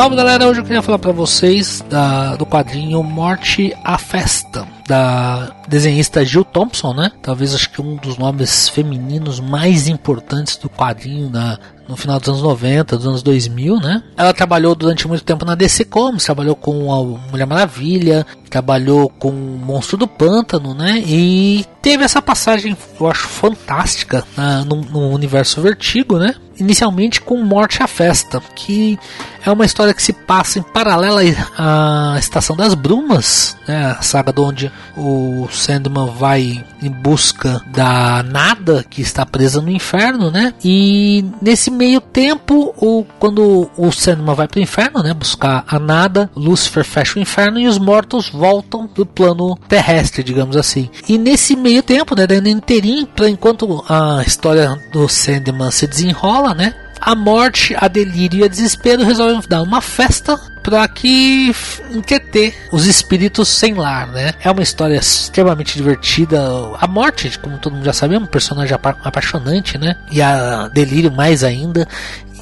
Salve galera, hoje eu queria falar para vocês da, do quadrinho Morte à Festa, da desenhista Jill Thompson, né? Talvez acho que um dos nomes femininos mais importantes do quadrinho na, no final dos anos 90, dos anos 2000, né? Ela trabalhou durante muito tempo na DC Comics, trabalhou com a Mulher Maravilha, trabalhou com o Monstro do Pântano, né? E teve essa passagem, eu acho, fantástica na, no, no universo Vertigo, né? Inicialmente com Morte à Festa, que é uma história que se passa em paralela à Estação das Brumas, né? A saga onde o Sandman vai em busca da Nada, que está presa no inferno, né? E nesse meio tempo, o, quando o Sandman vai para o inferno, né? Buscar a Nada, Lúcifer fecha o inferno e os mortos voltam do plano terrestre, digamos assim. E nesse meio tempo, né? Dando interim, enquanto a história do Sandman se desenrola, né? a morte, a delírio e a desespero resolvem dar uma festa para que entreter os espíritos sem lar, né? É uma história extremamente divertida. A morte, como todo mundo já sabe, é um personagem apaixonante, né? E a delírio mais ainda.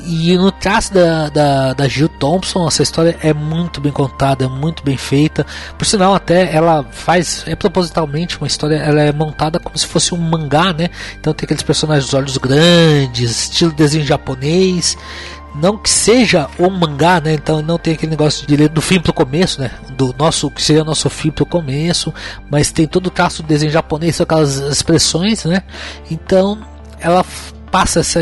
E no traço da, da, da Jill Thompson, essa história é muito bem contada, é muito bem feita. Por sinal, até ela faz, é propositalmente uma história, ela é montada como se fosse um mangá, né? Então tem aqueles personagens de olhos grandes, estilo desenho japonês não que seja um mangá, né? Então não tem aquele negócio de ler do fim pro começo, né? Do nosso que seria o nosso fim pro começo, mas tem todo o traço do desenho japonês, aquelas expressões, né? Então ela passa essa,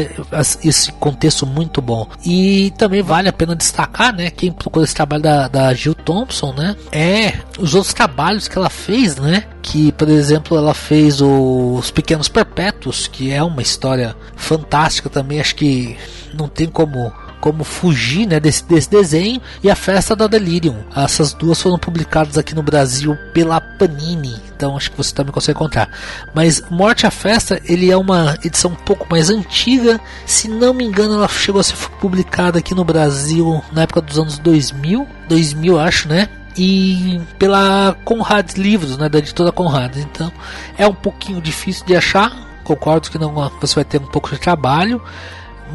esse contexto muito bom. E também vale a pena destacar, né? Quem procura esse trabalho da, da Jill Thompson, né? É os outros trabalhos que ela fez, né? Que, por exemplo, ela fez os Pequenos Perpétuos, que é uma história fantástica também. Acho que não tem como como fugir né, desse, desse desenho e a Festa da Delirium. Essas duas foram publicadas aqui no Brasil pela Panini, então acho que você também consegue encontrar. Mas Morte à Festa, ele é uma edição um pouco mais antiga, se não me engano ela chegou a ser publicada aqui no Brasil na época dos anos 2000, 2000 acho, né? e pela Conrad Livros, né, da editora Conrad. Então é um pouquinho difícil de achar. Concordo que não você vai ter um pouco de trabalho,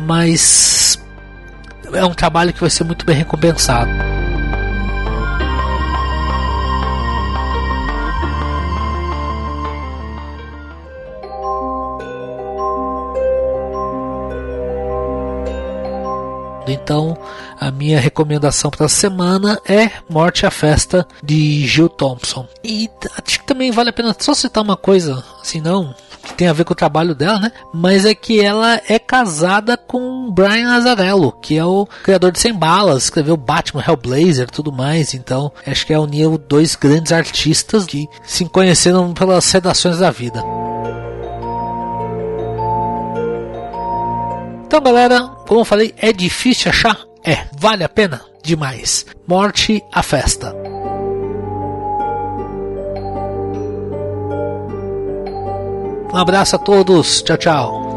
mas é um trabalho que vai ser muito bem recompensado. Então, a minha recomendação para a semana é Morte à Festa de Jill Thompson. E acho que também vale a pena só citar uma coisa, assim não, que tem a ver com o trabalho dela, né? Mas é que ela é casada com Brian Azzarello, que é o criador de Sem Balas, escreveu Batman, Hellblazer, tudo mais. Então, acho que é unir dois grandes artistas que se conheceram pelas redações da vida. Então, galera, como eu falei, é difícil achar? É, vale a pena? Demais. Morte à festa. Um abraço a todos. Tchau, tchau.